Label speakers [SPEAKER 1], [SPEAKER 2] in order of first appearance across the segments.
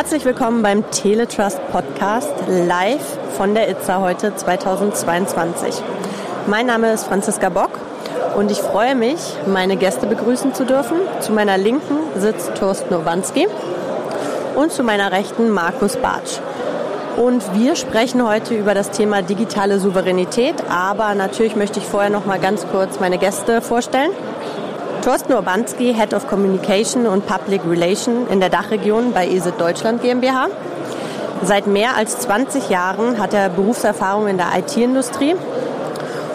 [SPEAKER 1] Herzlich willkommen beim Teletrust Podcast live von der ITSA heute 2022. Mein Name ist Franziska Bock und ich freue mich, meine Gäste begrüßen zu dürfen. Zu meiner Linken sitzt Thorsten Owanski und zu meiner Rechten Markus Bartsch. Und wir sprechen heute über das Thema digitale Souveränität, aber natürlich möchte ich vorher noch mal ganz kurz meine Gäste vorstellen. Thorsten Urbanski, Head of Communication und Public Relation in der Dachregion bei ESIT Deutschland GmbH. Seit mehr als 20 Jahren hat er Berufserfahrung in der IT-Industrie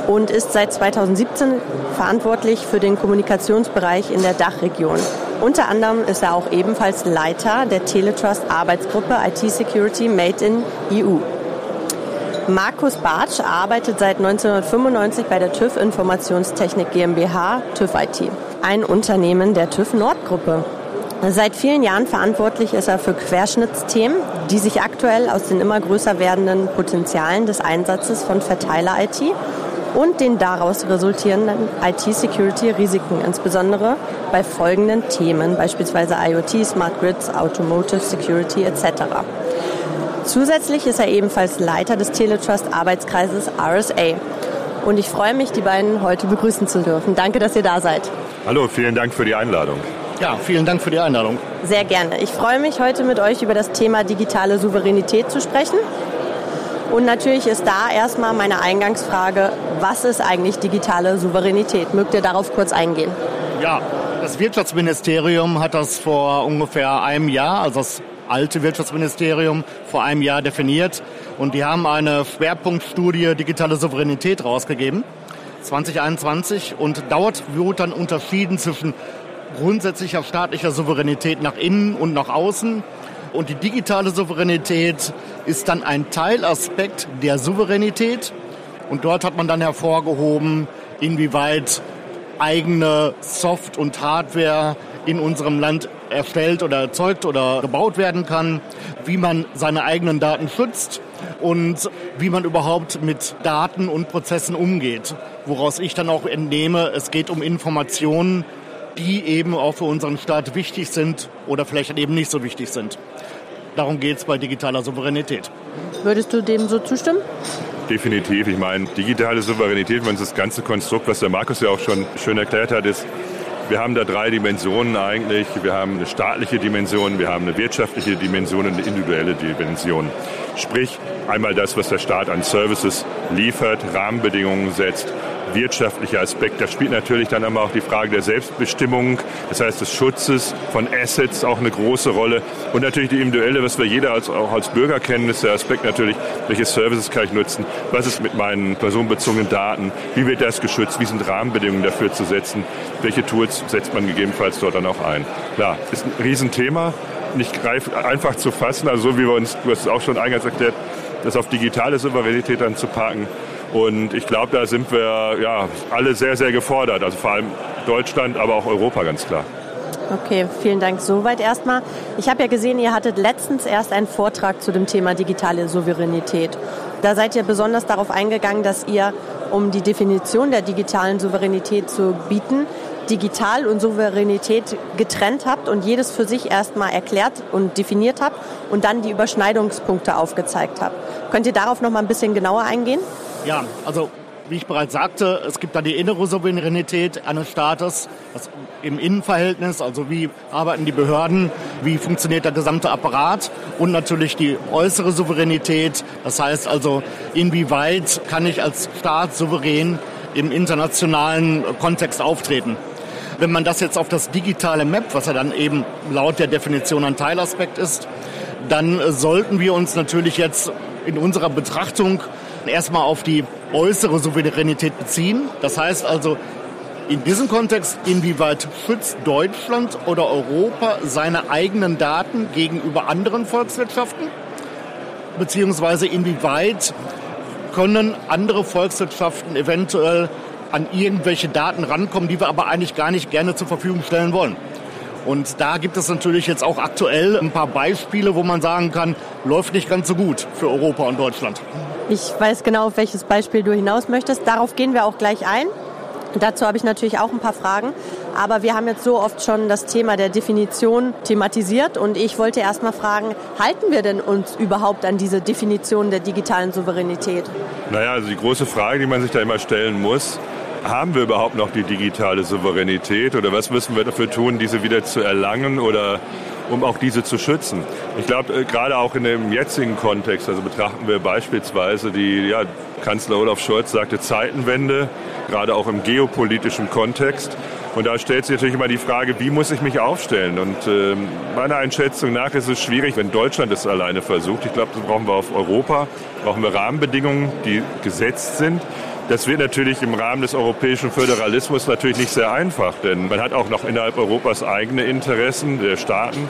[SPEAKER 1] und ist seit 2017 verantwortlich für den Kommunikationsbereich in der Dachregion. Unter anderem ist er auch ebenfalls Leiter der Teletrust Arbeitsgruppe IT Security Made in EU. Markus Bartsch arbeitet seit 1995 bei der TÜV Informationstechnik GmbH, TÜV IT ein Unternehmen der TÜV Nord-Gruppe. Seit vielen Jahren verantwortlich ist er für Querschnittsthemen, die sich aktuell aus den immer größer werdenden Potenzialen des Einsatzes von Verteiler-IT und den daraus resultierenden IT-Security-Risiken, insbesondere bei folgenden Themen, beispielsweise IoT, Smart Grids, Automotive Security etc. Zusätzlich ist er ebenfalls Leiter des Teletrust Arbeitskreises RSA. Und ich freue mich, die beiden heute begrüßen zu dürfen. Danke, dass ihr da seid.
[SPEAKER 2] Hallo, vielen Dank für die Einladung.
[SPEAKER 3] Ja, vielen Dank für die Einladung.
[SPEAKER 1] Sehr gerne. Ich freue mich, heute mit euch über das Thema digitale Souveränität zu sprechen. Und natürlich ist da erstmal meine Eingangsfrage, was ist eigentlich digitale Souveränität? Mögt ihr darauf kurz eingehen?
[SPEAKER 3] Ja, das Wirtschaftsministerium hat das vor ungefähr einem Jahr, also das alte Wirtschaftsministerium, vor einem Jahr definiert. Und die haben eine Schwerpunktstudie digitale Souveränität rausgegeben. 2021 und dort wird dann unterschieden zwischen grundsätzlicher staatlicher Souveränität nach innen und nach außen. Und die digitale Souveränität ist dann ein Teilaspekt der Souveränität. Und dort hat man dann hervorgehoben, inwieweit eigene Soft- und Hardware in unserem Land erstellt oder erzeugt oder gebaut werden kann, wie man seine eigenen Daten schützt und wie man überhaupt mit Daten und Prozessen umgeht. Woraus ich dann auch entnehme, es geht um Informationen, die eben auch für unseren Staat wichtig sind oder vielleicht eben nicht so wichtig sind. Darum geht es bei digitaler Souveränität.
[SPEAKER 1] Würdest du dem so zustimmen?
[SPEAKER 2] Definitiv. Ich meine, digitale Souveränität, wenn das ganze Konstrukt, was der Markus ja auch schon schön erklärt hat, ist, wir haben da drei Dimensionen eigentlich. Wir haben eine staatliche Dimension, wir haben eine wirtschaftliche Dimension und eine individuelle Dimension. Sprich, einmal das, was der Staat an Services liefert, Rahmenbedingungen setzt, wirtschaftlicher Aspekt. Da spielt natürlich dann immer auch die Frage der Selbstbestimmung, das heißt des Schutzes von Assets auch eine große Rolle. Und natürlich die individuelle, was wir jeder als, auch als Bürger kennen, ist der Aspekt natürlich, welche Services kann ich nutzen, was ist mit meinen personenbezogenen Daten, wie wird das geschützt, wie sind Rahmenbedingungen dafür zu setzen, welche Tools setzt man gegebenenfalls dort dann auch ein. Klar, ist ein Riesenthema, nicht einfach zu fassen, also so wie wir uns, du hast es auch schon eingangs erklärt, das auf digitale Souveränität dann zu packen. Und ich glaube, da sind wir ja, alle sehr, sehr gefordert. Also vor allem Deutschland, aber auch Europa ganz klar.
[SPEAKER 1] Okay, vielen Dank soweit erstmal. Ich habe ja gesehen, ihr hattet letztens erst einen Vortrag zu dem Thema digitale Souveränität. Da seid ihr besonders darauf eingegangen, dass ihr, um die Definition der digitalen Souveränität zu bieten, Digital und Souveränität getrennt habt und jedes für sich erstmal erklärt und definiert habt und dann die Überschneidungspunkte aufgezeigt habt. Könnt ihr darauf noch mal ein bisschen genauer eingehen?
[SPEAKER 3] Ja, also wie ich bereits sagte, es gibt da die innere Souveränität eines Staates im Innenverhältnis, also wie arbeiten die Behörden, wie funktioniert der gesamte Apparat und natürlich die äußere Souveränität, das heißt also, inwieweit kann ich als Staat souverän im internationalen Kontext auftreten. Wenn man das jetzt auf das digitale Map, was ja dann eben laut der Definition ein Teilaspekt ist, dann sollten wir uns natürlich jetzt in unserer Betrachtung erstmal auf die äußere Souveränität beziehen. Das heißt also, in diesem Kontext, inwieweit schützt Deutschland oder Europa seine eigenen Daten gegenüber anderen Volkswirtschaften? Beziehungsweise inwieweit können andere Volkswirtschaften eventuell an irgendwelche Daten rankommen, die wir aber eigentlich gar nicht gerne zur Verfügung stellen wollen. Und da gibt es natürlich jetzt auch aktuell ein paar Beispiele, wo man sagen kann, läuft nicht ganz so gut für Europa und Deutschland.
[SPEAKER 1] Ich weiß genau, auf welches Beispiel du hinaus möchtest. Darauf gehen wir auch gleich ein. Dazu habe ich natürlich auch ein paar Fragen. Aber wir haben jetzt so oft schon das Thema der Definition thematisiert und ich wollte erst mal fragen, halten wir denn uns überhaupt an diese Definition der digitalen Souveränität?
[SPEAKER 2] Naja, also die große Frage, die man sich da immer stellen muss, haben wir überhaupt noch die digitale Souveränität oder was müssen wir dafür tun, diese wieder zu erlangen oder um auch diese zu schützen? Ich glaube, äh, gerade auch in dem jetzigen Kontext, also betrachten wir beispielsweise die, ja, Kanzler Olaf Scholz sagte Zeitenwende, gerade auch im geopolitischen Kontext. Und da stellt sich natürlich immer die Frage, wie muss ich mich aufstellen? Und äh, meiner Einschätzung nach ist es schwierig, wenn Deutschland es alleine versucht. Ich glaube, das brauchen wir auf Europa, brauchen wir Rahmenbedingungen, die gesetzt sind. Das wird natürlich im Rahmen des europäischen Föderalismus natürlich nicht sehr einfach, denn man hat auch noch innerhalb Europas eigene Interessen der Staaten.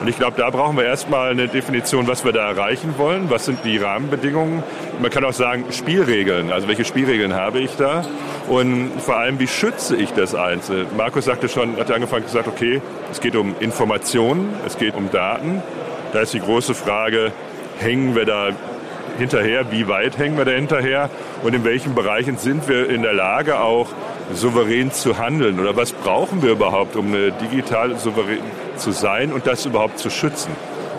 [SPEAKER 2] Und ich glaube, da brauchen wir erstmal eine Definition, was wir da erreichen wollen. Was sind die Rahmenbedingungen? Man kann auch sagen, Spielregeln. Also welche Spielregeln habe ich da? Und vor allem, wie schütze ich das Einzelne? Markus sagte schon, hat angefangen gesagt, okay, es geht um Informationen, es geht um Daten. Da ist die große Frage, hängen wir da hinterher, wie weit hängen wir da hinterher? Und in welchen Bereichen sind wir in der Lage auch souverän zu handeln? Oder was brauchen wir überhaupt, um digital souverän zu sein und das überhaupt zu schützen.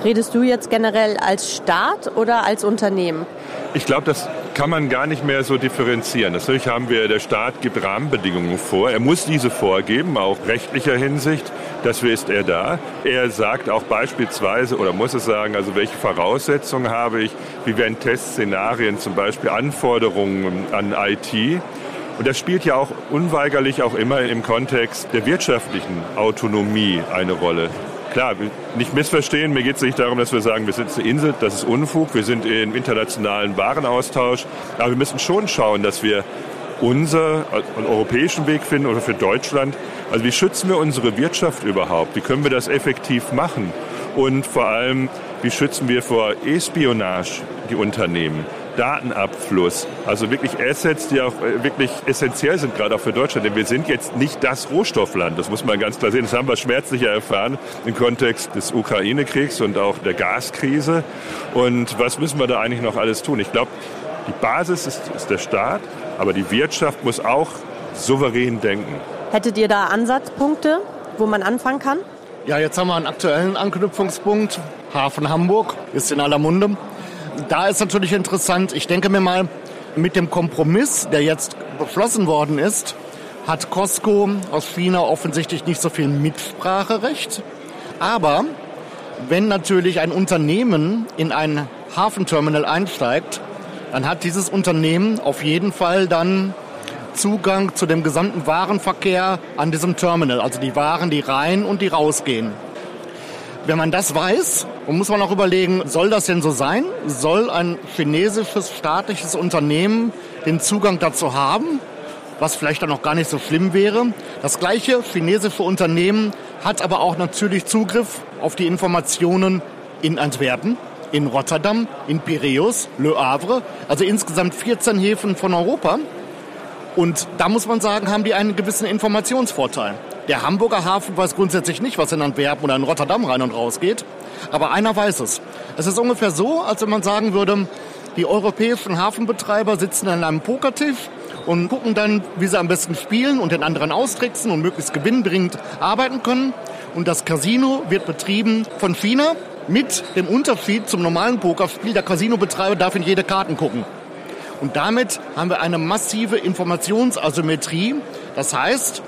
[SPEAKER 1] Redest du jetzt generell als Staat oder als Unternehmen?
[SPEAKER 2] Ich glaube, das kann man gar nicht mehr so differenzieren. Natürlich haben wir, der Staat gibt Rahmenbedingungen vor. Er muss diese vorgeben, auch rechtlicher Hinsicht. Dafür ist er da. Er sagt auch beispielsweise oder muss es sagen, also welche Voraussetzungen habe ich, wie werden Testszenarien, zum Beispiel Anforderungen an IT. Und das spielt ja auch unweigerlich auch immer im Kontext der wirtschaftlichen Autonomie eine Rolle. Klar, nicht missverstehen, mir geht es nicht darum, dass wir sagen, wir sind eine Insel, das ist Unfug, wir sind im internationalen Warenaustausch, aber wir müssen schon schauen, dass wir unser, einen europäischen Weg finden oder für Deutschland. Also wie schützen wir unsere Wirtschaft überhaupt? Wie können wir das effektiv machen? Und vor allem, wie schützen wir vor E-Spionage die Unternehmen? Datenabfluss. Also wirklich Assets, die auch äh, wirklich essentiell sind, gerade auch für Deutschland. Denn wir sind jetzt nicht das Rohstoffland. Das muss man ganz klar sehen. Das haben wir schmerzlicher erfahren im Kontext des Ukraine-Kriegs und auch der Gaskrise. Und was müssen wir da eigentlich noch alles tun? Ich glaube, die Basis ist, ist der Staat, aber die Wirtschaft muss auch souverän denken.
[SPEAKER 1] Hättet ihr da Ansatzpunkte, wo man anfangen kann?
[SPEAKER 3] Ja, jetzt haben wir einen aktuellen Anknüpfungspunkt. Hafen Hamburg ist in aller Munde da ist natürlich interessant, ich denke mir mal, mit dem Kompromiss, der jetzt beschlossen worden ist, hat Costco aus China offensichtlich nicht so viel Mitspracherecht. Aber wenn natürlich ein Unternehmen in ein Hafenterminal einsteigt, dann hat dieses Unternehmen auf jeden Fall dann Zugang zu dem gesamten Warenverkehr an diesem Terminal. Also die Waren, die rein und die rausgehen. Wenn man das weiß, muss man auch überlegen, soll das denn so sein? Soll ein chinesisches staatliches Unternehmen den Zugang dazu haben? Was vielleicht dann auch gar nicht so schlimm wäre. Das gleiche chinesische Unternehmen hat aber auch natürlich Zugriff auf die Informationen in Antwerpen, in Rotterdam, in Piräus, Le Havre, also insgesamt 14 Häfen von Europa. Und da muss man sagen, haben die einen gewissen Informationsvorteil. Der Hamburger Hafen weiß grundsätzlich nicht, was in Antwerpen oder in Rotterdam rein und raus geht. Aber einer weiß es. Es ist ungefähr so, als wenn man sagen würde, die europäischen Hafenbetreiber sitzen an einem Pokertisch und gucken dann, wie sie am besten spielen und den anderen austricksen und möglichst gewinnbringend arbeiten können. Und das Casino wird betrieben von China mit dem Unterschied zum normalen Pokerspiel. Der Casinobetreiber darf in jede Karten gucken. Und damit haben wir eine massive Informationsasymmetrie. Das heißt,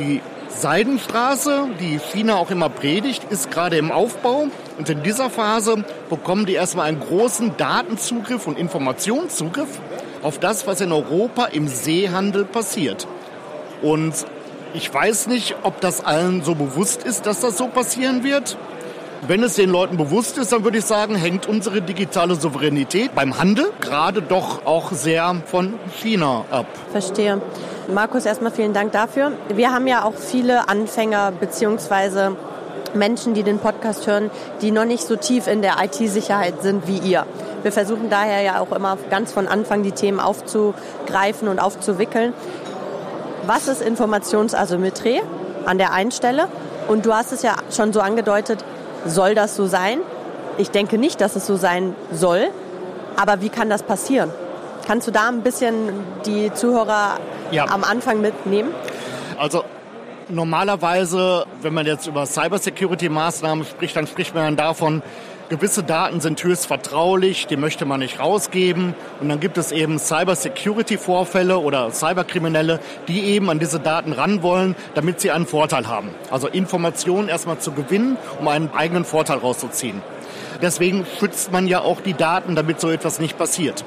[SPEAKER 3] die Seidenstraße, die China auch immer predigt, ist gerade im Aufbau. Und in dieser Phase bekommen die erstmal einen großen Datenzugriff und Informationszugriff auf das, was in Europa im Seehandel passiert. Und ich weiß nicht, ob das allen so bewusst ist, dass das so passieren wird. Wenn es den Leuten bewusst ist, dann würde ich sagen, hängt unsere digitale Souveränität beim Handel gerade doch auch sehr von China ab.
[SPEAKER 1] Verstehe. Markus, erstmal vielen Dank dafür. Wir haben ja auch viele Anfänger beziehungsweise Menschen, die den Podcast hören, die noch nicht so tief in der IT-Sicherheit sind wie ihr. Wir versuchen daher ja auch immer ganz von Anfang die Themen aufzugreifen und aufzuwickeln. Was ist Informationsasymmetrie an der einen Stelle? Und du hast es ja schon so angedeutet, soll das so sein? Ich denke nicht, dass es so sein soll. Aber wie kann das passieren? Kannst du da ein bisschen die Zuhörer ja. am Anfang mitnehmen?
[SPEAKER 3] Also Normalerweise, wenn man jetzt über Cybersecurity-Maßnahmen spricht, dann spricht man davon, gewisse Daten sind höchst vertraulich, die möchte man nicht rausgeben. Und dann gibt es eben Cyber-Security-Vorfälle oder Cyberkriminelle, die eben an diese Daten ran wollen, damit sie einen Vorteil haben. Also Informationen erstmal zu gewinnen, um einen eigenen Vorteil rauszuziehen. Deswegen schützt man ja auch die Daten, damit so etwas nicht passiert.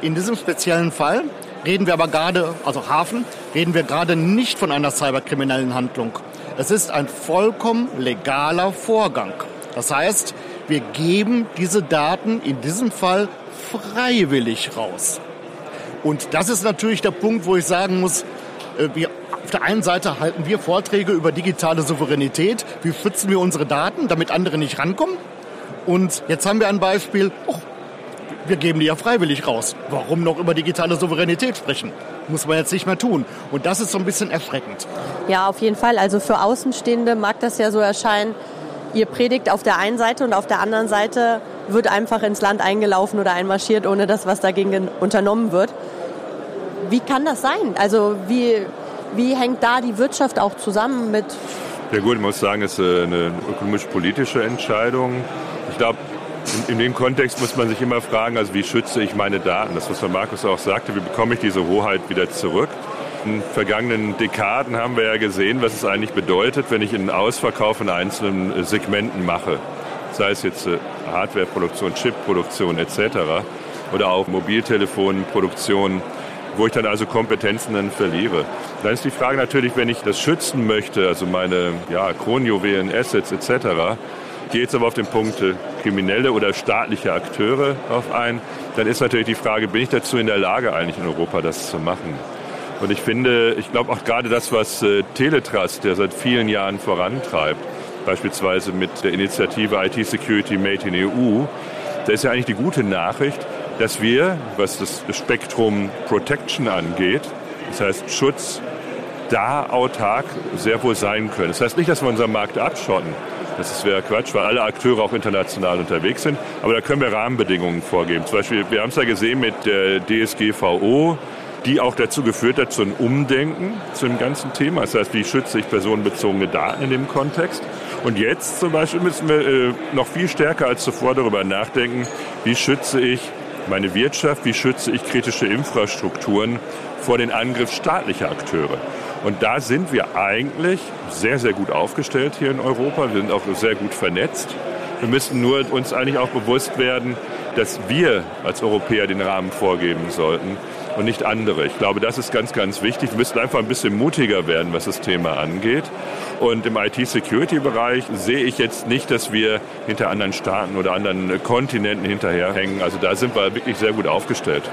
[SPEAKER 3] In diesem speziellen Fall reden wir aber gerade, also Hafen, reden wir gerade nicht von einer cyberkriminellen Handlung. Es ist ein vollkommen legaler Vorgang. Das heißt, wir geben diese Daten in diesem Fall freiwillig raus. Und das ist natürlich der Punkt, wo ich sagen muss, äh, wir, auf der einen Seite halten wir Vorträge über digitale Souveränität. Wie schützen wir unsere Daten, damit andere nicht rankommen? Und jetzt haben wir ein Beispiel, oh, wir geben die ja freiwillig raus. Warum noch über digitale Souveränität sprechen? Muss man jetzt nicht mehr tun. Und das ist so ein bisschen erschreckend.
[SPEAKER 1] Ja, auf jeden Fall. Also für Außenstehende mag das ja so erscheinen, ihr predigt auf der einen Seite und auf der anderen Seite wird einfach ins Land eingelaufen oder einmarschiert, ohne dass was dagegen unternommen wird. Wie kann das sein? Also wie, wie hängt da die Wirtschaft auch zusammen mit?
[SPEAKER 2] Ja gut, ich muss sagen, es ist eine ökonomisch-politische Entscheidung. Ich glaube, in, in, dem Kontext muss man sich immer fragen, also wie schütze ich meine Daten? Das, was Markus auch sagte, wie bekomme ich diese Hoheit wieder zurück? In den vergangenen Dekaden haben wir ja gesehen, was es eigentlich bedeutet, wenn ich einen Ausverkauf in einzelnen äh, Segmenten mache. Sei es jetzt äh, Hardwareproduktion, Chipproduktion etc. oder auch Mobiltelefonproduktion, wo ich dann also Kompetenzen dann verliere. Dann ist die Frage natürlich, wenn ich das schützen möchte, also meine ja, Kronjuwelen, Assets etc., gehe jetzt aber auf den Punkt äh, kriminelle oder staatliche Akteure auf ein, dann ist natürlich die Frage, bin ich dazu in der Lage eigentlich in Europa das zu machen? Und ich finde, ich glaube auch gerade das, was äh, Teletrust, der seit vielen Jahren vorantreibt, beispielsweise mit der Initiative IT Security Made in EU, da ist ja eigentlich die gute Nachricht, dass wir, was das Spektrum Protection angeht, das heißt Schutz, da autark sehr wohl sein können. Das heißt nicht, dass wir unseren Markt abschotten. Das wäre Quatsch, weil alle Akteure auch international unterwegs sind. Aber da können wir Rahmenbedingungen vorgeben. Zum Beispiel, wir haben es ja gesehen mit der DSGVO, die auch dazu geführt hat, zu einem Umdenken zu dem ganzen Thema. Das heißt, wie schütze ich personenbezogene Daten in dem Kontext? Und jetzt zum Beispiel müssen wir äh, noch viel stärker als zuvor darüber nachdenken, wie schütze ich meine Wirtschaft, wie schütze ich kritische Infrastrukturen vor den Angriff staatlicher Akteure. Und da sind wir eigentlich sehr, sehr gut aufgestellt hier in Europa. Wir sind auch sehr gut vernetzt. Wir müssen nur uns eigentlich auch bewusst werden, dass wir als Europäer den Rahmen vorgeben sollten und nicht andere. Ich glaube, das ist ganz, ganz wichtig. Wir müssen einfach ein bisschen mutiger werden, was das Thema angeht. Und im IT-Security-Bereich sehe ich jetzt nicht, dass wir hinter anderen Staaten oder anderen Kontinenten hinterherhängen. Also da sind wir wirklich sehr gut aufgestellt.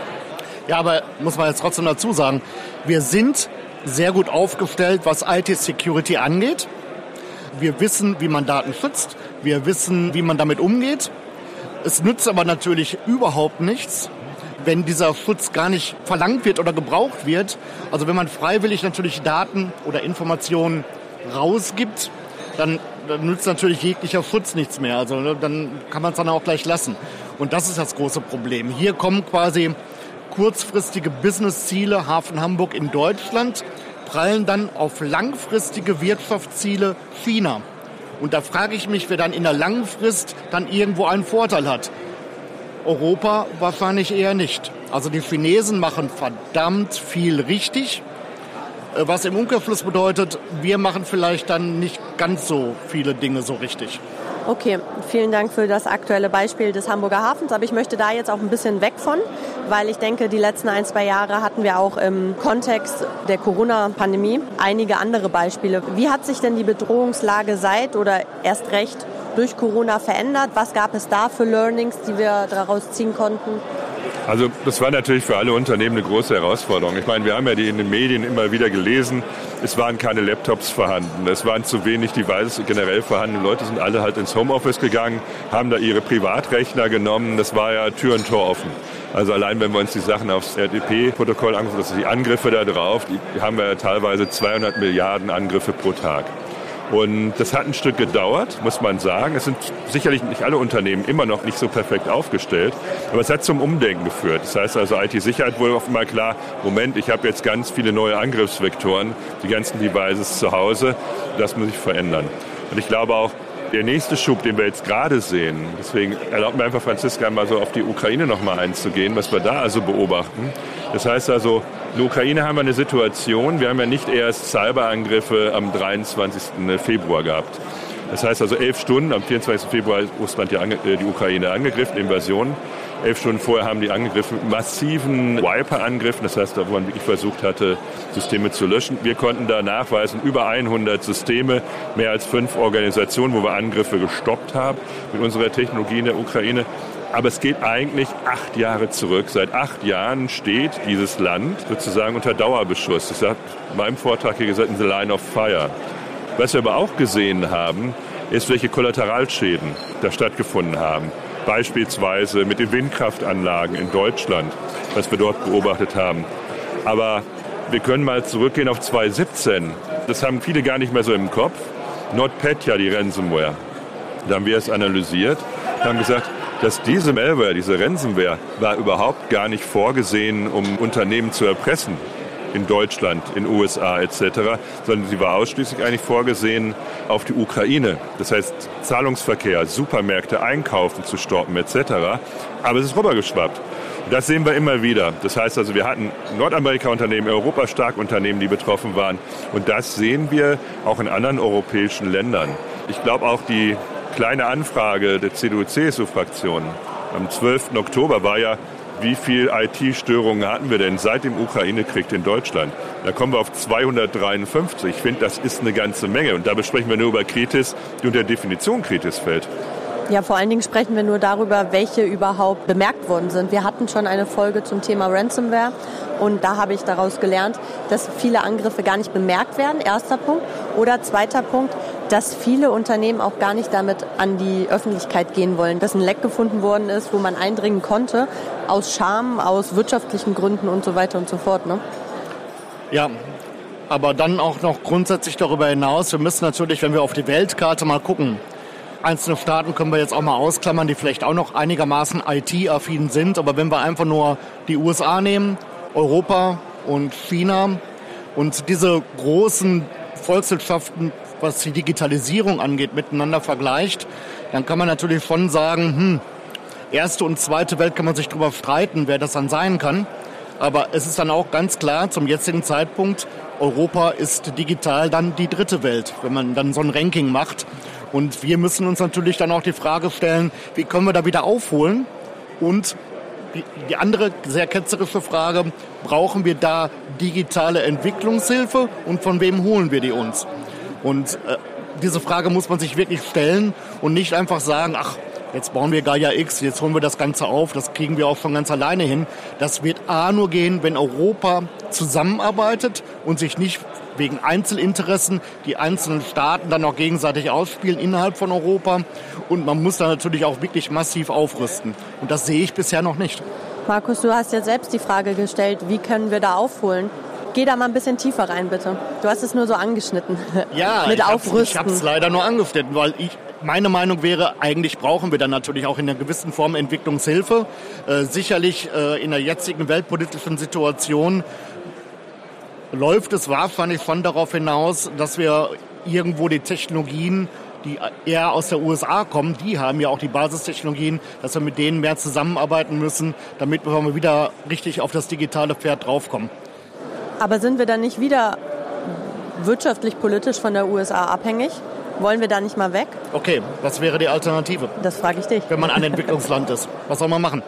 [SPEAKER 3] Ja, aber muss man jetzt trotzdem dazu sagen, wir sind sehr gut aufgestellt, was IT-Security angeht. Wir wissen, wie man Daten schützt. Wir wissen, wie man damit umgeht. Es nützt aber natürlich überhaupt nichts, wenn dieser Schutz gar nicht verlangt wird oder gebraucht wird. Also wenn man freiwillig natürlich Daten oder Informationen rausgibt, dann, dann nützt natürlich jeglicher Schutz nichts mehr. Also ne, dann kann man es dann auch gleich lassen. Und das ist das große Problem. Hier kommen quasi kurzfristige Businessziele Hafen Hamburg in Deutschland, prallen dann auf langfristige Wirtschaftsziele China. Und da frage ich mich, wer dann in der Langfrist dann irgendwo einen Vorteil hat. Europa wahrscheinlich eher nicht. Also die Chinesen machen verdammt viel richtig, äh, was im Umkehrschluss bedeutet, wir machen vielleicht dann nicht ganz so viele Dinge so richtig.
[SPEAKER 1] Okay, vielen Dank für das aktuelle Beispiel des Hamburger Hafens. Aber ich möchte da jetzt auch ein bisschen weg von, weil ich denke, die letzten ein, zwei Jahre hatten wir auch im Kontext der Corona-Pandemie einige andere Beispiele. Wie hat sich denn die Bedrohungslage seit oder erst recht durch Corona verändert? Was gab es da für Learnings, die wir daraus ziehen konnten?
[SPEAKER 2] Also das war natürlich für alle Unternehmen eine große Herausforderung. Ich meine, wir haben ja die in den Medien immer wieder gelesen, es waren keine Laptops vorhanden, es waren zu wenig Devices generell vorhanden. Leute sind alle halt ins Homeoffice gegangen, haben da ihre Privatrechner genommen, das war ja Tür und Tor offen. Also allein wenn wir uns die Sachen aufs RDP-Protokoll angucken, also die Angriffe da drauf, die haben wir ja teilweise 200 Milliarden Angriffe pro Tag. Und das hat ein Stück gedauert, muss man sagen. Es sind sicherlich nicht alle Unternehmen immer noch nicht so perfekt aufgestellt, aber es hat zum Umdenken geführt. Das heißt also, IT-Sicherheit wurde offenbar klar, Moment, ich habe jetzt ganz viele neue Angriffsvektoren, die ganzen Devices zu Hause, das muss ich verändern. Und ich glaube auch, der nächste Schub, den wir jetzt gerade sehen, deswegen erlaubt mir einfach Franziska mal so auf die Ukraine nochmal einzugehen, was wir da also beobachten. Das heißt also, der Ukraine haben wir eine Situation, wir haben ja nicht erst Cyberangriffe am 23. Februar gehabt. Das heißt also elf Stunden, am 24. Februar ist Russland die, die Ukraine angegriffen, Invasion. Elf Stunden vorher haben die angegriffen massiven Wiper-Angriffen, das heißt, wo man wirklich versucht hatte, Systeme zu löschen. Wir konnten da nachweisen, über 100 Systeme, mehr als fünf Organisationen, wo wir Angriffe gestoppt haben mit unserer Technologie in der Ukraine. Aber es geht eigentlich acht Jahre zurück. Seit acht Jahren steht dieses Land sozusagen unter Dauerbeschuss. Ich habe in meinem Vortrag hier gesagt, in the line of fire. Was wir aber auch gesehen haben, ist, welche Kollateralschäden da stattgefunden haben beispielsweise mit den Windkraftanlagen in Deutschland, was wir dort beobachtet haben. Aber wir können mal zurückgehen auf 2017. Das haben viele gar nicht mehr so im Kopf. NotPetya, die Ransomware. Da haben wir es analysiert haben gesagt, dass diese Malware, diese Ransomware, war überhaupt gar nicht vorgesehen, um Unternehmen zu erpressen in Deutschland, in USA etc., sondern sie war ausschließlich eigentlich vorgesehen, auf die Ukraine, das heißt Zahlungsverkehr, Supermärkte, Einkaufen zu stoppen etc. Aber es ist rübergeschwappt. Das sehen wir immer wieder. Das heißt also, wir hatten Nordamerika-Unternehmen, Europa stark Unternehmen, die betroffen waren. Und das sehen wir auch in anderen europäischen Ländern. Ich glaube auch die kleine Anfrage der CDU-CSU-Fraktion am 12. Oktober war ja, wie viele IT-Störungen hatten wir denn seit dem Ukraine-Krieg in Deutschland? Da kommen wir auf 253. Ich finde, das ist eine ganze Menge. Und da besprechen wir nur über Kritis, die unter Definition Kritis fällt.
[SPEAKER 1] Ja, vor allen Dingen sprechen wir nur darüber, welche überhaupt bemerkt worden sind. Wir hatten schon eine Folge zum Thema Ransomware und da habe ich daraus gelernt, dass viele Angriffe gar nicht bemerkt werden, erster Punkt. Oder zweiter Punkt, dass viele Unternehmen auch gar nicht damit an die Öffentlichkeit gehen wollen, dass ein Leck gefunden worden ist, wo man eindringen konnte, aus Scham, aus wirtschaftlichen Gründen und so weiter und so fort. Ne?
[SPEAKER 3] Ja, aber dann auch noch grundsätzlich darüber hinaus, wir müssen natürlich, wenn wir auf die Weltkarte mal gucken, Einzelne Staaten können wir jetzt auch mal ausklammern, die vielleicht auch noch einigermaßen IT-affin sind. Aber wenn wir einfach nur die USA nehmen, Europa und China und diese großen Volkswirtschaften, was die Digitalisierung angeht, miteinander vergleicht, dann kann man natürlich schon sagen, hm, erste und zweite Welt kann man sich darüber streiten, wer das dann sein kann. Aber es ist dann auch ganz klar, zum jetzigen Zeitpunkt, Europa ist digital dann die dritte Welt, wenn man dann so ein Ranking macht. Und wir müssen uns natürlich dann auch die Frage stellen, wie können wir da wieder aufholen? Und die andere sehr ketzerische Frage, brauchen wir da digitale Entwicklungshilfe und von wem holen wir die uns? Und äh, diese Frage muss man sich wirklich stellen und nicht einfach sagen, ach, jetzt bauen wir Gaia X, jetzt holen wir das Ganze auf, das kriegen wir auch schon ganz alleine hin. Das wird A nur gehen, wenn Europa zusammenarbeitet und sich nicht wegen Einzelinteressen die einzelnen Staaten dann auch gegenseitig ausspielen innerhalb von Europa. Und man muss da natürlich auch wirklich massiv aufrüsten. Und das sehe ich bisher noch nicht.
[SPEAKER 1] Markus, du hast ja selbst die Frage gestellt, wie können wir da aufholen? Geh da mal ein bisschen tiefer rein, bitte. Du hast es nur so angeschnitten.
[SPEAKER 3] Ja, mit ich Aufrüsten. ich habe es leider nur angeschnitten, weil ich, meine Meinung wäre, eigentlich brauchen wir dann natürlich auch in einer gewissen Form Entwicklungshilfe. Äh, sicherlich äh, in der jetzigen weltpolitischen Situation läuft es wahrscheinlich schon darauf hinaus, dass wir irgendwo die Technologien, die eher aus der USA kommen, die haben ja auch die Basistechnologien, dass wir mit denen mehr zusammenarbeiten müssen, damit wir wieder richtig auf das digitale Pferd draufkommen.
[SPEAKER 1] Aber sind wir dann nicht wieder wirtschaftlich, politisch von der USA abhängig? Wollen wir da nicht mal weg?
[SPEAKER 3] Okay, was wäre die Alternative?
[SPEAKER 1] Das frage ich dich.
[SPEAKER 3] Wenn man ein Entwicklungsland ist. Was soll man machen?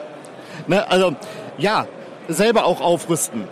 [SPEAKER 3] Ne, also, ja, selber auch aufrüsten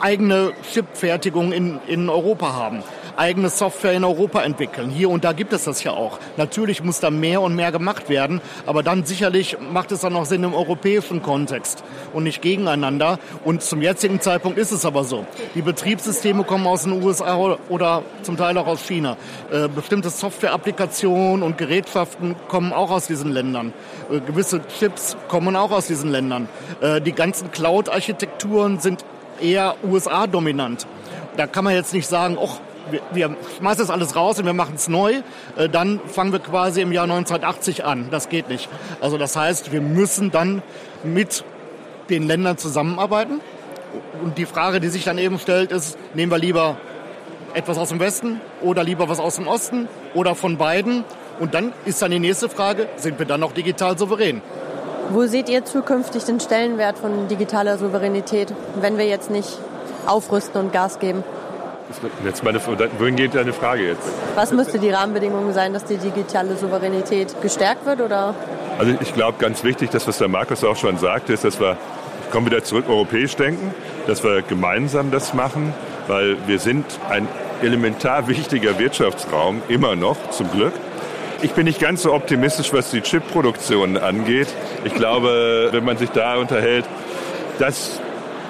[SPEAKER 3] eigene Chipfertigung in, in Europa haben, eigene Software in Europa entwickeln. Hier und da gibt es das ja auch. Natürlich muss da mehr und mehr gemacht werden, aber dann sicherlich macht es dann auch Sinn im europäischen Kontext und nicht gegeneinander. Und zum jetzigen Zeitpunkt ist es aber so. Die Betriebssysteme kommen aus den USA oder zum Teil auch aus China. Äh, bestimmte Software-Applikationen und Gerätschaften kommen auch aus diesen Ländern. Äh, gewisse Chips kommen auch aus diesen Ländern. Äh, die ganzen Cloud-Architekturen sind eher USA-dominant. Da kann man jetzt nicht sagen, oh, wir, wir schmeißen das alles raus und wir machen es neu, äh, dann fangen wir quasi im Jahr 1980 an. Das geht nicht. Also das heißt, wir müssen dann mit den Ländern zusammenarbeiten. Und die Frage, die sich dann eben stellt, ist, nehmen wir lieber etwas aus dem Westen oder lieber was aus dem Osten oder von beiden? Und dann ist dann die nächste Frage, sind wir dann noch digital souverän?
[SPEAKER 1] Wo seht ihr zukünftig den Stellenwert von digitaler Souveränität, wenn wir jetzt nicht aufrüsten und Gas geben?
[SPEAKER 2] Jetzt meine, wohin geht deine Frage jetzt?
[SPEAKER 1] Was müsste die Rahmenbedingung sein, dass die digitale Souveränität gestärkt wird? Oder?
[SPEAKER 2] Also ich glaube, ganz wichtig, das, was der Markus auch schon sagte, ist, dass wir, ich komme wieder zurück, europäisch denken, dass wir gemeinsam das machen, weil wir sind ein elementar wichtiger Wirtschaftsraum, immer noch, zum Glück. Ich bin nicht ganz so optimistisch, was die Chipproduktion angeht. Ich glaube, wenn man sich da unterhält, das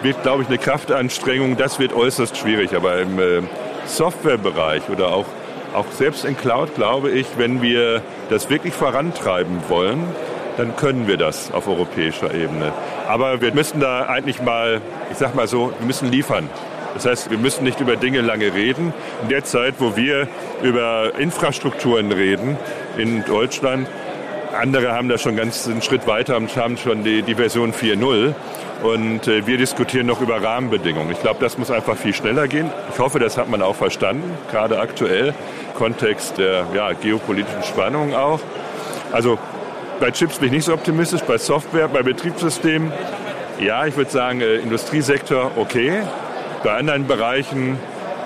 [SPEAKER 2] wird, glaube ich, eine Kraftanstrengung. Das wird äußerst schwierig. Aber im äh, Softwarebereich oder auch, auch selbst in Cloud, glaube ich, wenn wir das wirklich vorantreiben wollen, dann können wir das auf europäischer Ebene. Aber wir müssen da eigentlich mal, ich sag mal so, wir müssen liefern. Das heißt, wir müssen nicht über Dinge lange reden. In der Zeit, wo wir über Infrastrukturen reden in Deutschland, andere haben da schon ganz einen Schritt weiter und haben schon die, die Version 4.0. Und äh, wir diskutieren noch über Rahmenbedingungen. Ich glaube, das muss einfach viel schneller gehen. Ich hoffe, das hat man auch verstanden, gerade aktuell, Kontext der ja, geopolitischen Spannungen auch. Also bei Chips bin ich nicht so optimistisch, bei Software, bei Betriebssystemen, ja, ich würde sagen, äh, Industriesektor okay. Bei anderen Bereichen,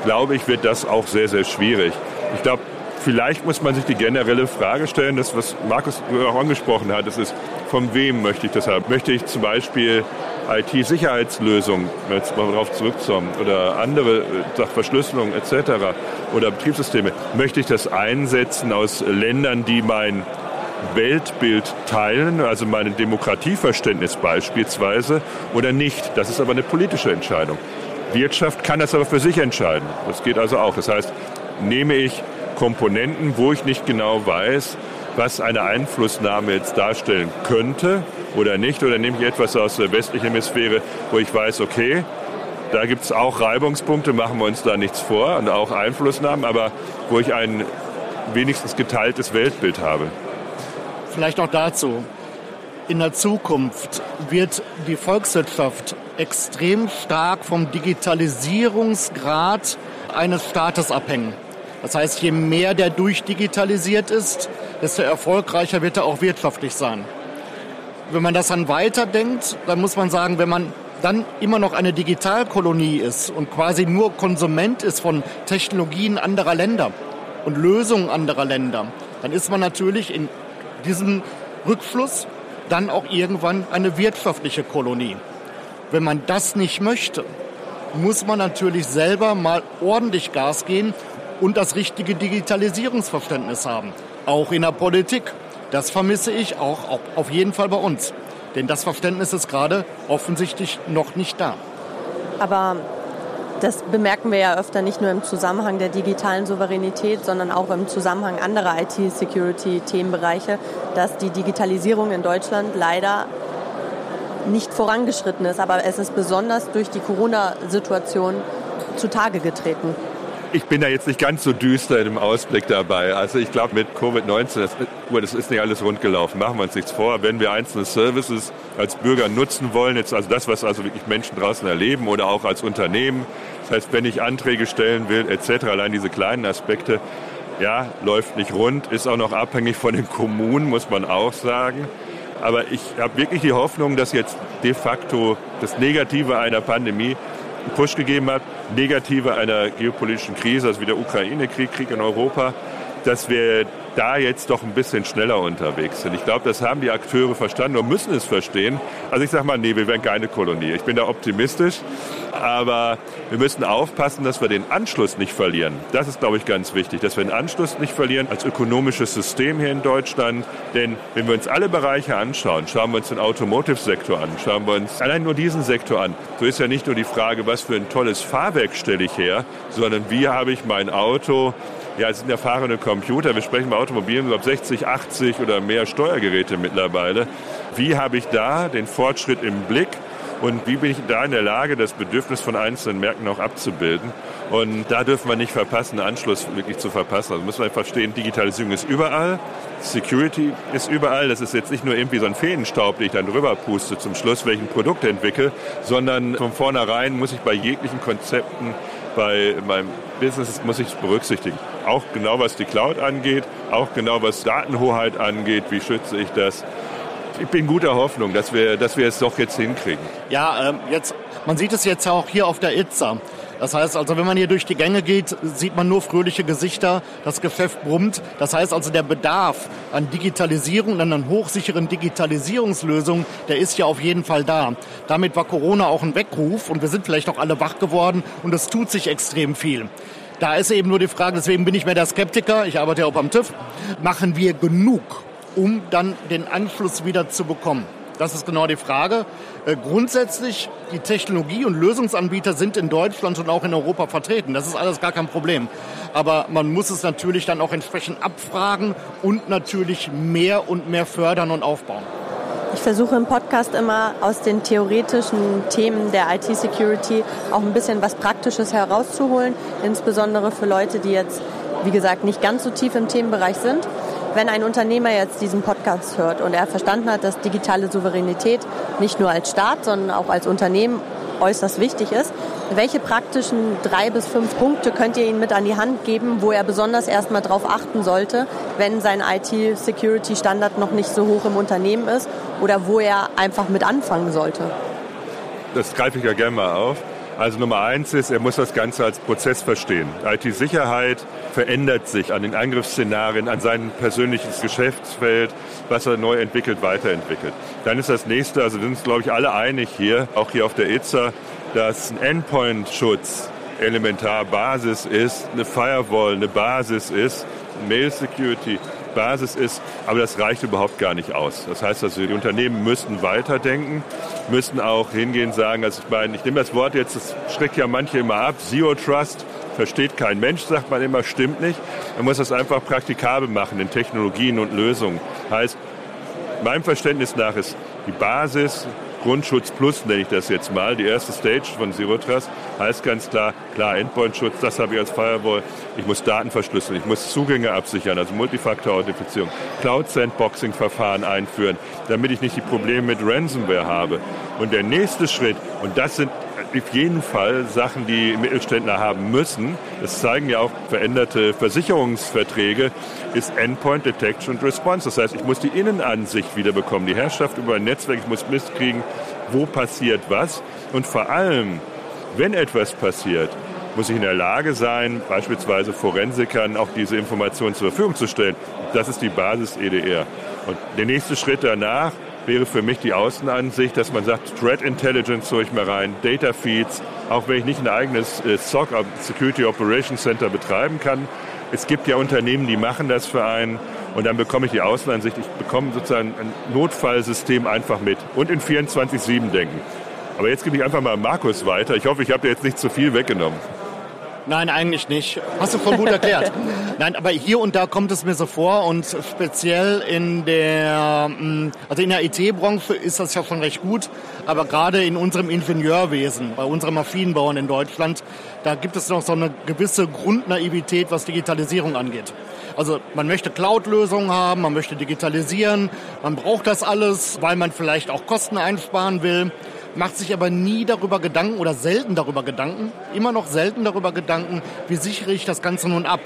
[SPEAKER 2] glaube ich, wird das auch sehr, sehr schwierig. Ich glaube, vielleicht muss man sich die generelle Frage stellen, das, was Markus auch angesprochen hat, das ist, von wem möchte ich das haben? Möchte ich zum Beispiel IT-Sicherheitslösungen, jetzt mal darauf zurückzukommen, oder andere äh, Verschlüsselung etc. oder Betriebssysteme, möchte ich das einsetzen aus Ländern, die mein Weltbild teilen, also mein Demokratieverständnis beispielsweise, oder nicht? Das ist aber eine politische Entscheidung. Wirtschaft kann das aber für sich entscheiden. Das geht also auch. Das heißt, nehme ich Komponenten, wo ich nicht genau weiß, was eine Einflussnahme jetzt darstellen könnte oder nicht, oder nehme ich etwas aus der westlichen Hemisphäre, wo ich weiß, okay, da gibt es auch Reibungspunkte, machen wir uns da nichts vor und auch Einflussnahmen, aber wo ich ein wenigstens geteiltes Weltbild habe.
[SPEAKER 3] Vielleicht noch dazu. In der Zukunft wird die Volkswirtschaft extrem stark vom Digitalisierungsgrad eines Staates abhängen. Das heißt, je mehr der durchdigitalisiert ist, desto erfolgreicher wird er auch wirtschaftlich sein. Wenn man das dann weiterdenkt, dann muss man sagen, wenn man dann immer noch eine Digitalkolonie ist und quasi nur Konsument ist von Technologien anderer Länder und Lösungen anderer Länder, dann ist man natürlich in diesem Rückfluss dann auch irgendwann eine wirtschaftliche Kolonie. Wenn man das nicht möchte, muss man natürlich selber mal ordentlich Gas gehen und das richtige Digitalisierungsverständnis haben. Auch in der Politik. Das vermisse ich auch auf jeden Fall bei uns. Denn das Verständnis ist gerade offensichtlich noch nicht da.
[SPEAKER 1] Aber das bemerken wir ja öfter nicht nur im Zusammenhang der digitalen Souveränität, sondern auch im Zusammenhang anderer IT-Security-Themenbereiche, dass die Digitalisierung in Deutschland leider nicht vorangeschritten ist. Aber es ist besonders durch die Corona-Situation zutage getreten.
[SPEAKER 2] Ich bin da jetzt nicht ganz so düster im Ausblick dabei. Also ich glaube, mit Covid-19, das, das, ist nicht alles rund gelaufen. Machen wir uns nichts vor. Wenn wir einzelne Services als Bürger nutzen wollen, jetzt also das, was also wirklich Menschen draußen erleben oder auch als Unternehmen, das heißt, wenn ich Anträge stellen will, etc., allein diese kleinen Aspekte, ja, läuft nicht rund, ist auch noch abhängig von den Kommunen, muss man auch sagen. Aber ich habe wirklich die Hoffnung, dass jetzt de facto das Negative einer Pandemie einen Push gegeben hat, Negative einer geopolitischen Krise, also wie der Ukraine-Krieg, Krieg in Europa, dass wir da jetzt doch ein bisschen schneller unterwegs sind. Ich glaube, das haben die Akteure verstanden und müssen es verstehen. Also ich sage mal, nee, wir werden keine Kolonie. Ich bin da optimistisch, aber wir müssen aufpassen, dass wir den Anschluss nicht verlieren. Das ist, glaube ich, ganz wichtig, dass wir den Anschluss nicht verlieren als ökonomisches System hier in Deutschland. Denn wenn wir uns alle Bereiche anschauen, schauen wir uns den Automotive-Sektor an, schauen wir uns allein nur diesen Sektor an, so ist ja nicht nur die Frage, was für ein tolles Fahrwerk stelle ich her, sondern wie habe ich mein Auto ja, es sind erfahrene Computer. Wir sprechen bei Automobilen über 60, 80 oder mehr Steuergeräte mittlerweile. Wie habe ich da den Fortschritt im Blick und wie bin ich da in der Lage, das Bedürfnis von einzelnen Märkten auch abzubilden. Und da dürfen wir nicht verpassen, einen Anschluss wirklich zu verpassen. Also müssen wir verstehen, Digitalisierung ist überall, Security ist überall. Das ist jetzt nicht nur irgendwie so ein Feenstaub, den ich dann drüber puste zum Schluss, welchen Produkt entwickle, sondern von vornherein muss ich bei jeglichen Konzepten, bei meinem Business muss ich es berücksichtigen. Auch genau was die Cloud angeht, auch genau was Datenhoheit angeht, wie schütze ich das. Ich bin guter Hoffnung, dass wir, dass wir es doch jetzt hinkriegen.
[SPEAKER 3] Ja, ähm, jetzt, man sieht es jetzt auch hier auf der ITSA. Das heißt also, wenn man hier durch die Gänge geht, sieht man nur fröhliche Gesichter, das Geschäft brummt. Das heißt also, der Bedarf an Digitalisierung, an einer hochsicheren Digitalisierungslösung, der ist ja auf jeden Fall da. Damit war Corona auch ein Weckruf und wir sind vielleicht auch alle wach geworden und es tut sich extrem viel. Da ist eben nur die Frage, deswegen bin ich mehr der Skeptiker, ich arbeite ja auch am TÜV, machen wir genug, um dann den Anschluss wieder zu bekommen? Das ist genau die Frage. Äh, grundsätzlich, die Technologie- und Lösungsanbieter sind in Deutschland und auch in Europa vertreten. Das ist alles gar kein Problem. Aber man muss es natürlich dann auch entsprechend abfragen und natürlich mehr und mehr fördern und aufbauen.
[SPEAKER 1] Ich versuche im Podcast immer aus den theoretischen Themen der IT-Security auch ein bisschen was Praktisches herauszuholen, insbesondere für Leute, die jetzt, wie gesagt, nicht ganz so tief im Themenbereich sind wenn ein Unternehmer jetzt diesen Podcast hört und er verstanden hat, dass digitale Souveränität nicht nur als Staat, sondern auch als Unternehmen äußerst wichtig ist, welche praktischen drei bis fünf Punkte könnt ihr ihm mit an die Hand geben, wo er besonders erstmal darauf achten sollte, wenn sein IT-Security-Standard noch nicht so hoch im Unternehmen ist oder wo er einfach mit anfangen sollte?
[SPEAKER 2] Das greife ich ja gerne mal auf. Also Nummer eins ist, er muss das Ganze als Prozess verstehen. IT-Sicherheit verändert sich an den Angriffsszenarien, an sein persönliches Geschäftsfeld, was er neu entwickelt, weiterentwickelt. Dann ist das nächste, also sind uns, glaube ich, alle einig hier, auch hier auf der ITSA, dass ein Endpoint-Schutz elementar Basis ist, eine Firewall eine Basis ist, Mail Security Basis ist, aber das reicht überhaupt gar nicht aus. Das heißt also, die Unternehmen müssten weiterdenken, müssten auch hingehen und sagen, also ich meine, ich nehme das Wort jetzt, das schreckt ja manche immer ab, Zero Trust, versteht kein Mensch, sagt man immer, stimmt nicht. Man muss das einfach praktikabel machen in Technologien und Lösungen. Heißt, meinem Verständnis nach ist die Basis Grundschutz Plus nenne ich das jetzt mal. Die erste Stage von Zero Trust heißt ganz klar, klar, Endpoint-Schutz, das habe ich als Firewall. Ich muss Daten verschlüsseln, ich muss Zugänge absichern, also Multifaktor-Authentifizierung, Cloud-Sandboxing-Verfahren einführen, damit ich nicht die Probleme mit Ransomware habe. Und der nächste Schritt, und das sind auf jeden Fall Sachen, die Mittelständler haben müssen. Das zeigen ja auch veränderte Versicherungsverträge, ist Endpoint Detection and Response. Das heißt, ich muss die Innenansicht wieder bekommen, die Herrschaft über ein Netzwerk. Ich muss mitkriegen, wo passiert was. Und vor allem, wenn etwas passiert, muss ich in der Lage sein, beispielsweise Forensikern auch diese Informationen zur Verfügung zu stellen. Das ist die Basis EDR. Und der nächste Schritt danach wäre für mich die Außenansicht, dass man sagt, Threat Intelligence hole ich mal rein, Data Feeds, auch wenn ich nicht ein eigenes äh, SOC, Security Operations Center betreiben kann. Es gibt ja Unternehmen, die machen das für einen und dann bekomme ich die Außenansicht. Ich bekomme sozusagen ein Notfallsystem einfach mit und in 24-7 denken. Aber jetzt gebe ich einfach mal Markus weiter. Ich hoffe, ich habe dir jetzt nicht zu viel weggenommen.
[SPEAKER 3] Nein, eigentlich nicht. Hast du voll gut erklärt. Nein, aber hier und da kommt es mir so vor und speziell in der, mm, also in der IT-Branche ist das ja schon recht gut, aber gerade in unserem Ingenieurwesen, bei unseren Maschinenbauern in Deutschland, da gibt es noch so eine gewisse Grundnaivität, was Digitalisierung angeht. Also man möchte Cloud-Lösungen haben, man möchte digitalisieren, man braucht das alles, weil man vielleicht auch Kosten einsparen will macht sich aber nie darüber Gedanken oder selten darüber Gedanken, immer noch selten darüber Gedanken, wie sichere ich das Ganze nun ab.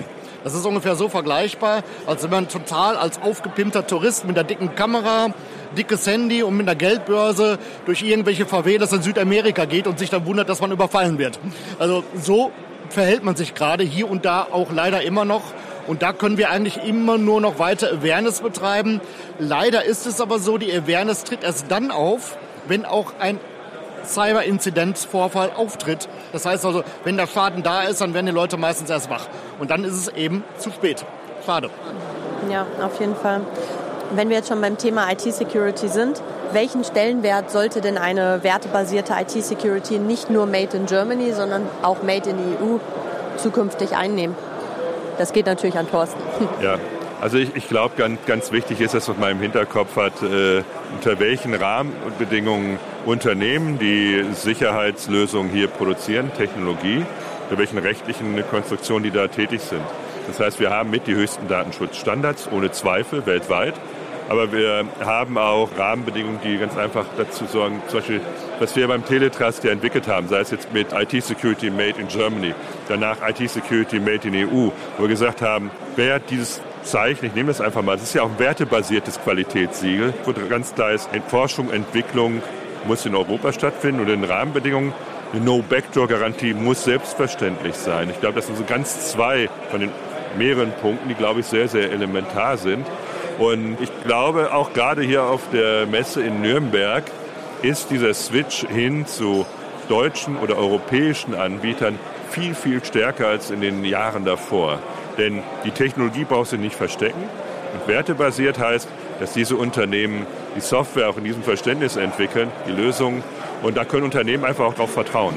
[SPEAKER 3] Das ist ungefähr so vergleichbar, als wenn man total als aufgepimpter Tourist mit einer dicken Kamera, dickes Handy und mit einer Geldbörse durch irgendwelche Favelas in Südamerika geht und sich dann wundert, dass man überfallen wird. Also so verhält man sich gerade hier und da auch leider immer noch. Und da können wir eigentlich immer nur noch weiter Awareness betreiben. Leider ist es aber so, die Awareness tritt erst dann auf, wenn auch ein Cyber-Inzidenzvorfall auftritt. Das heißt also, wenn der Schaden da ist, dann werden die Leute meistens erst wach. Und dann ist es eben zu spät. Schade.
[SPEAKER 1] Ja, auf jeden Fall. Wenn wir jetzt schon beim Thema IT-Security sind, welchen Stellenwert sollte denn eine wertebasierte IT-Security nicht nur Made in Germany, sondern auch Made in the EU zukünftig einnehmen? Das geht natürlich an Thorsten.
[SPEAKER 2] Ja, Also ich, ich glaube, ganz, ganz wichtig ist, dass man im Hinterkopf hat, äh, unter welchen Rahmenbedingungen Unternehmen, die Sicherheitslösungen hier produzieren, Technologie, unter welchen rechtlichen Konstruktionen die da tätig sind. Das heißt, wir haben mit die höchsten Datenschutzstandards, ohne Zweifel, weltweit. Aber wir haben auch Rahmenbedingungen, die ganz einfach dazu sorgen, zum Beispiel, was wir beim Teletrust ja entwickelt haben, sei es jetzt mit IT Security Made in Germany, danach IT Security Made in EU, wo wir gesagt haben, wer dieses Zeichen, ich nehme das einfach mal, es ist ja auch ein wertebasiertes Qualitätssiegel, wo ganz klar ist, Forschung, Entwicklung muss in Europa stattfinden und in Rahmenbedingungen eine No-Backdoor-Garantie muss selbstverständlich sein. Ich glaube, das sind so ganz zwei von den mehreren Punkten, die, glaube ich, sehr, sehr elementar sind. Und ich glaube, auch gerade hier auf der Messe in Nürnberg ist dieser Switch hin zu deutschen oder europäischen Anbietern viel, viel stärker als in den Jahren davor. Denn die Technologie brauchst du nicht verstecken. Und wertebasiert heißt, dass diese Unternehmen die Software auch in diesem Verständnis entwickeln, die Lösungen. Und da können Unternehmen einfach auch darauf vertrauen.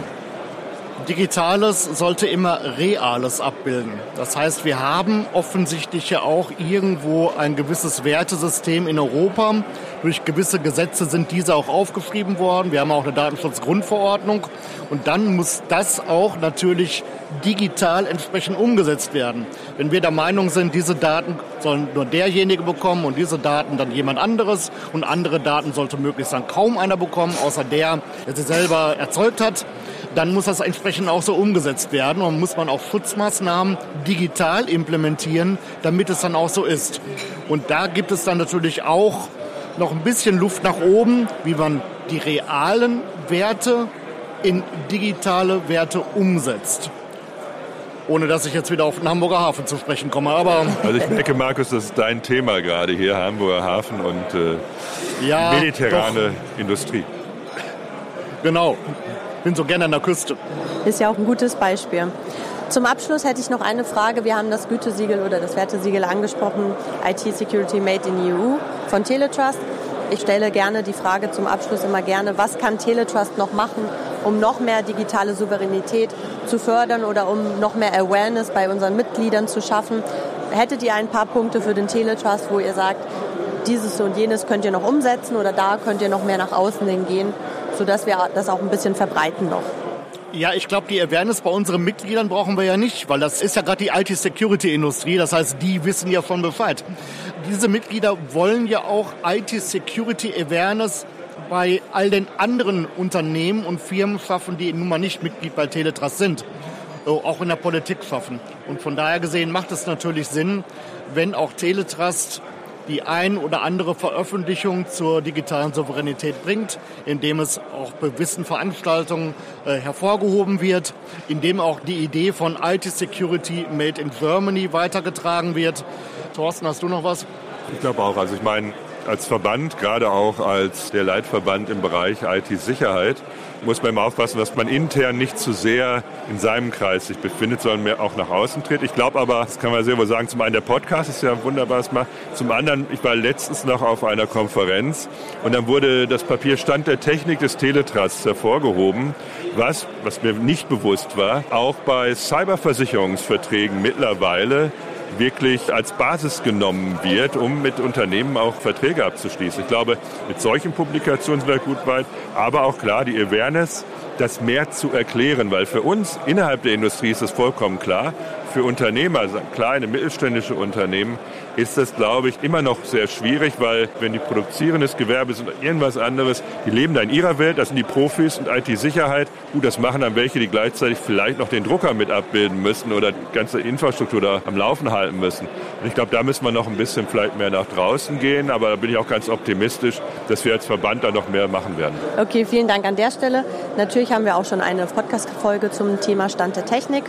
[SPEAKER 3] Digitales sollte immer Reales abbilden. Das heißt, wir haben offensichtlich ja auch irgendwo ein gewisses Wertesystem in Europa. Durch gewisse Gesetze sind diese auch aufgeschrieben worden. Wir haben auch eine Datenschutzgrundverordnung. Und dann muss das auch natürlich digital entsprechend umgesetzt werden. Wenn wir der Meinung sind, diese Daten sollen nur derjenige bekommen und diese Daten dann jemand anderes und andere Daten sollte möglichst dann kaum einer bekommen, außer der, der sie selber erzeugt hat, dann muss das entsprechend auch so umgesetzt werden und muss man auch Schutzmaßnahmen digital implementieren, damit es dann auch so ist. Und da gibt es dann natürlich auch noch ein bisschen Luft nach oben, wie man die realen Werte in digitale Werte umsetzt. Ohne dass ich jetzt wieder auf den Hamburger Hafen zu sprechen komme. Aber
[SPEAKER 2] also ich merke, Markus, das ist dein Thema gerade hier, Hamburger Hafen und äh, ja, mediterrane doch. Industrie.
[SPEAKER 3] Genau bin so gerne an der Küste.
[SPEAKER 1] Ist ja auch ein gutes Beispiel. Zum Abschluss hätte ich noch eine Frage. Wir haben das Gütesiegel oder das Wertesiegel angesprochen, IT Security Made in EU von Teletrust. Ich stelle gerne die Frage zum Abschluss immer gerne, was kann Teletrust noch machen, um noch mehr digitale Souveränität zu fördern oder um noch mehr Awareness bei unseren Mitgliedern zu schaffen? Hättet ihr ein paar Punkte für den Teletrust, wo ihr sagt, dieses und jenes könnt ihr noch umsetzen oder da könnt ihr noch mehr nach außen hin gehen? sodass wir das auch ein bisschen verbreiten noch.
[SPEAKER 3] Ja, ich glaube, die Awareness bei unseren Mitgliedern brauchen wir ja nicht, weil das ist ja gerade die IT-Security-Industrie. Das heißt, die wissen ja von Bescheid. Diese Mitglieder wollen ja auch IT-Security-Awareness bei all den anderen Unternehmen und Firmen schaffen, die nun mal nicht Mitglied bei Teletrust sind. Auch in der Politik schaffen. Und von daher gesehen macht es natürlich Sinn, wenn auch Teletrust die ein oder andere Veröffentlichung zur digitalen Souveränität bringt, indem es auch bei gewissen Veranstaltungen äh, hervorgehoben wird, indem auch die Idee von IT Security Made in Germany weitergetragen wird. Thorsten, hast du noch was?
[SPEAKER 2] Ich glaube auch. Also ich meine, als Verband, gerade auch als der Leitverband im Bereich IT-Sicherheit, muss man immer aufpassen, dass man intern nicht zu sehr in seinem Kreis sich befindet, sondern mehr auch nach außen tritt. Ich glaube aber, das kann man sehr wohl sagen, zum einen der Podcast ist ja ein wunderbares Mal, zum anderen, ich war letztens noch auf einer Konferenz und dann wurde das Papier Stand der Technik des Teletrusts hervorgehoben, was, was mir nicht bewusst war, auch bei Cyberversicherungsverträgen mittlerweile wirklich als Basis genommen wird, um mit Unternehmen auch Verträge abzuschließen. Ich glaube, mit solchen Publikationen sind wir gut weit, aber auch klar die Awareness, das mehr zu erklären, weil für uns innerhalb der Industrie ist es vollkommen klar, für Unternehmer, also kleine mittelständische Unternehmen, ist das, glaube ich, immer noch sehr schwierig, weil wenn die produzierendes Gewerbe sind oder irgendwas anderes, die leben da in ihrer Welt, das sind die Profis und IT-Sicherheit. Gut, das machen dann welche, die gleichzeitig vielleicht noch den Drucker mit abbilden müssen oder die ganze Infrastruktur da am Laufen halten müssen. Und ich glaube, da müssen wir noch ein bisschen vielleicht mehr nach draußen gehen, aber da bin ich auch ganz optimistisch, dass wir als Verband da noch mehr machen werden.
[SPEAKER 1] Okay, vielen Dank an der Stelle. Natürlich haben wir auch schon eine Podcast-Folge zum Thema Stand der Technik.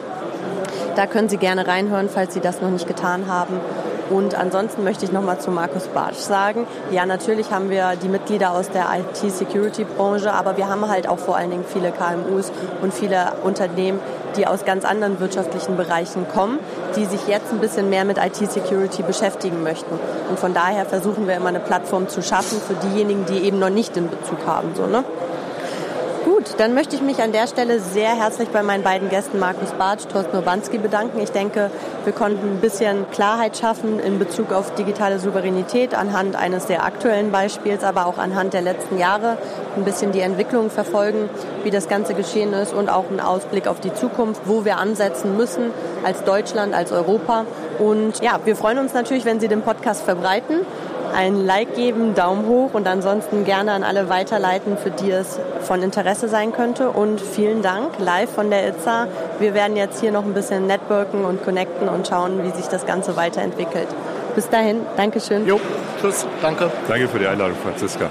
[SPEAKER 1] Da können Sie gerne reinhören, falls Sie das noch nicht getan haben. Und ansonsten möchte ich nochmal zu Markus Bartsch sagen, ja, natürlich haben wir die Mitglieder aus der IT-Security-Branche, aber wir haben halt auch vor allen Dingen viele KMUs und viele Unternehmen, die aus ganz anderen wirtschaftlichen Bereichen kommen, die sich jetzt ein bisschen mehr mit IT-Security beschäftigen möchten. Und von daher versuchen wir immer eine Plattform zu schaffen für diejenigen, die eben noch nicht den Bezug haben. So, ne? Gut, dann möchte ich mich an der Stelle sehr herzlich bei meinen beiden Gästen Markus Bartsch, Thorsten Urbanski bedanken. Ich denke, wir konnten ein bisschen Klarheit schaffen in Bezug auf digitale Souveränität anhand eines sehr aktuellen Beispiels, aber auch anhand der letzten Jahre ein bisschen die Entwicklung verfolgen, wie das Ganze geschehen ist und auch einen Ausblick auf die Zukunft, wo wir ansetzen müssen als Deutschland, als Europa. Und ja, wir freuen uns natürlich, wenn Sie den Podcast verbreiten ein Like geben, Daumen hoch und ansonsten gerne an alle weiterleiten, für die es von Interesse sein könnte. Und vielen Dank live von der ITSA. Wir werden jetzt hier noch ein bisschen networken und connecten und schauen, wie sich das Ganze weiterentwickelt. Bis dahin, Dankeschön.
[SPEAKER 3] Jo, tschüss, danke.
[SPEAKER 2] Danke für die Einladung, Franziska.